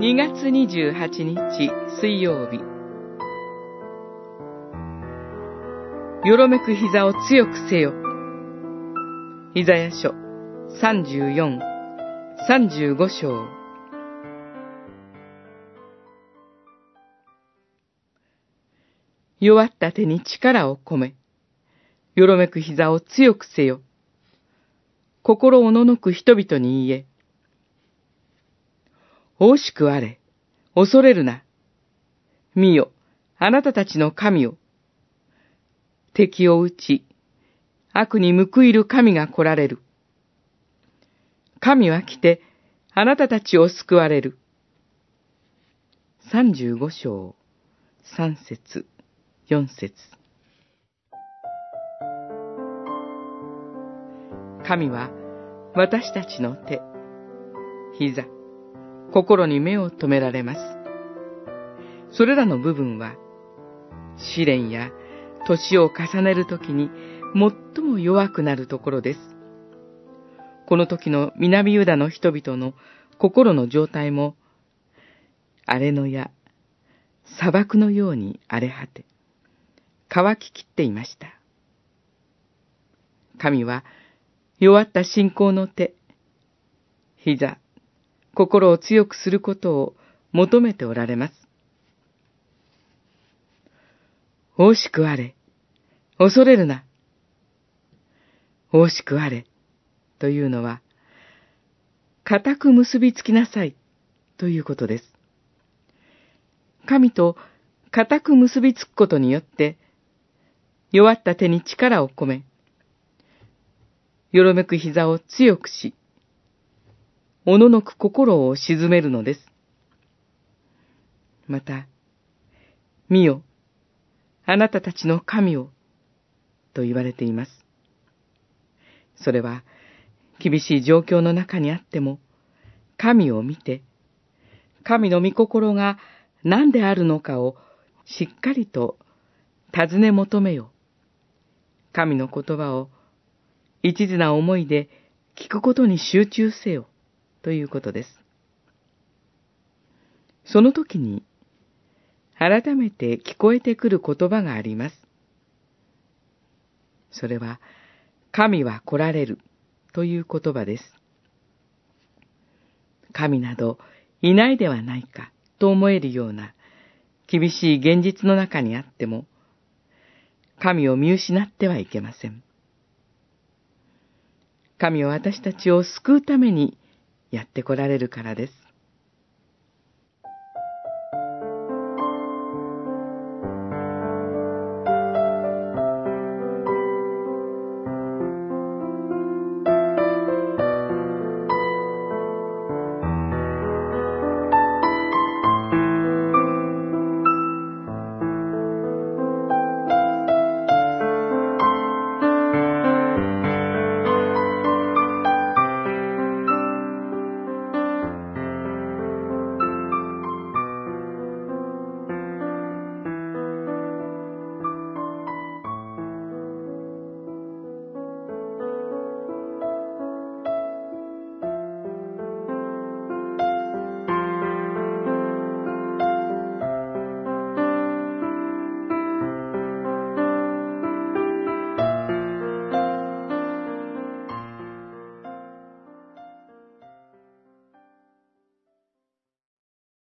2月28日水曜日よろめく膝を強くせよイザヤ書34、35章弱った手に力を込め、よろめく膝を強くせよ。心おののく人々に言え。惜しくあれ、恐れるな。見よ、あなたたちの神よ。敵を打ち、悪に報いる神が来られる。神は来て、あなたたちを救われる。三十五章、三節、四節。神は私たちの手、膝、心に目を留められます。それらの部分は、試練や年を重ねるときに最も弱くなるところです。この時の南ユダの人々の心の状態も、荒れ野や砂漠のように荒れ果て、乾ききっていました。神は弱った信仰の手、膝、心を強くすることを求めておられます。惜しくあれ。恐れるな。惜しくあれ。というのは、固く結びつきなさい。ということです。神と固く結びつくことによって、弱った手に力を込め、よろめく膝を強くし、おののく心を沈めるのです。また、見よ、あなたたちの神を、と言われています。それは、厳しい状況の中にあっても、神を見て、神の御心が何であるのかをしっかりと尋ね求めよ。神の言葉を一途な思いで聞くことに集中せよ。ということです。その時に、改めて聞こえてくる言葉があります。それは、神は来られるという言葉です。神などいないではないかと思えるような厳しい現実の中にあっても、神を見失ってはいけません。神は私たちを救うためにやってこられるからです。